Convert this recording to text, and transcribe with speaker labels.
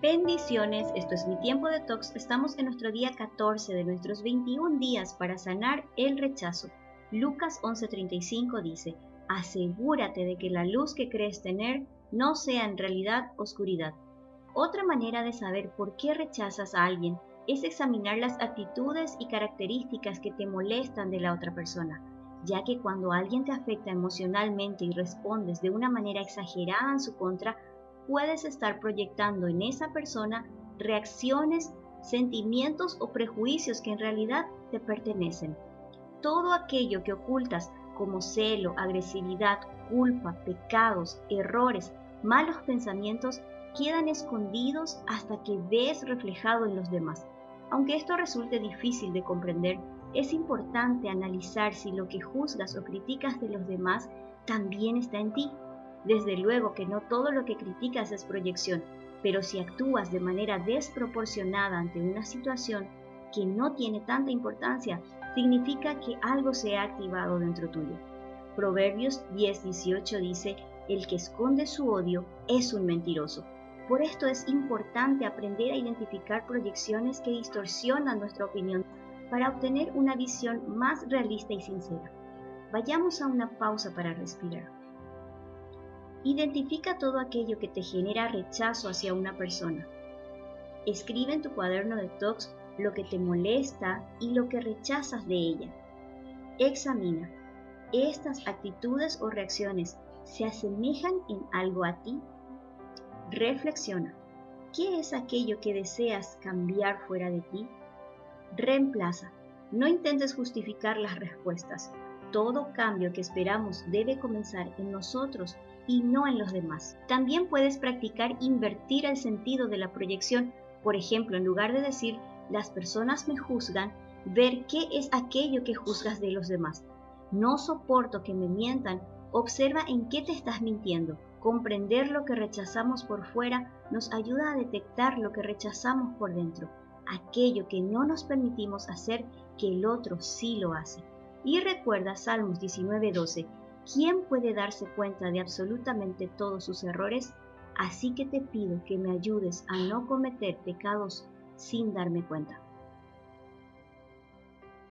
Speaker 1: Bendiciones, esto es mi tiempo de tox. Estamos en nuestro día 14 de nuestros 21 días para sanar el rechazo. Lucas 11:35 dice, asegúrate de que la luz que crees tener no sea en realidad oscuridad. Otra manera de saber por qué rechazas a alguien es examinar las actitudes y características que te molestan de la otra persona, ya que cuando alguien te afecta emocionalmente y respondes de una manera exagerada en su contra, puedes estar proyectando en esa persona reacciones, sentimientos o prejuicios que en realidad te pertenecen. Todo aquello que ocultas como celo, agresividad, culpa, pecados, errores, malos pensamientos, quedan escondidos hasta que ves reflejado en los demás. Aunque esto resulte difícil de comprender, es importante analizar si lo que juzgas o criticas de los demás también está en ti desde luego que no todo lo que criticas es proyección, pero si actúas de manera desproporcionada ante una situación que no tiene tanta importancia, significa que algo se ha activado dentro tuyo. Proverbios 10:18 dice, el que esconde su odio es un mentiroso. Por esto es importante aprender a identificar proyecciones que distorsionan nuestra opinión para obtener una visión más realista y sincera. Vayamos a una pausa para respirar. Identifica todo aquello que te genera rechazo hacia una persona. Escribe en tu cuaderno de talks lo que te molesta y lo que rechazas de ella. Examina. ¿Estas actitudes o reacciones se asemejan en algo a ti? Reflexiona. ¿Qué es aquello que deseas cambiar fuera de ti? Reemplaza. No intentes justificar las respuestas. Todo cambio que esperamos debe comenzar en nosotros y no en los demás. También puedes practicar invertir el sentido de la proyección. Por ejemplo, en lugar de decir las personas me juzgan, ver qué es aquello que juzgas de los demás. No soporto que me mientan. Observa en qué te estás mintiendo. Comprender lo que rechazamos por fuera nos ayuda a detectar lo que rechazamos por dentro, aquello que no nos permitimos hacer que el otro sí lo hace. Y recuerda Salmos 19:12, ¿quién puede darse cuenta de absolutamente todos sus errores? Así que te pido que me ayudes a no cometer pecados sin darme cuenta.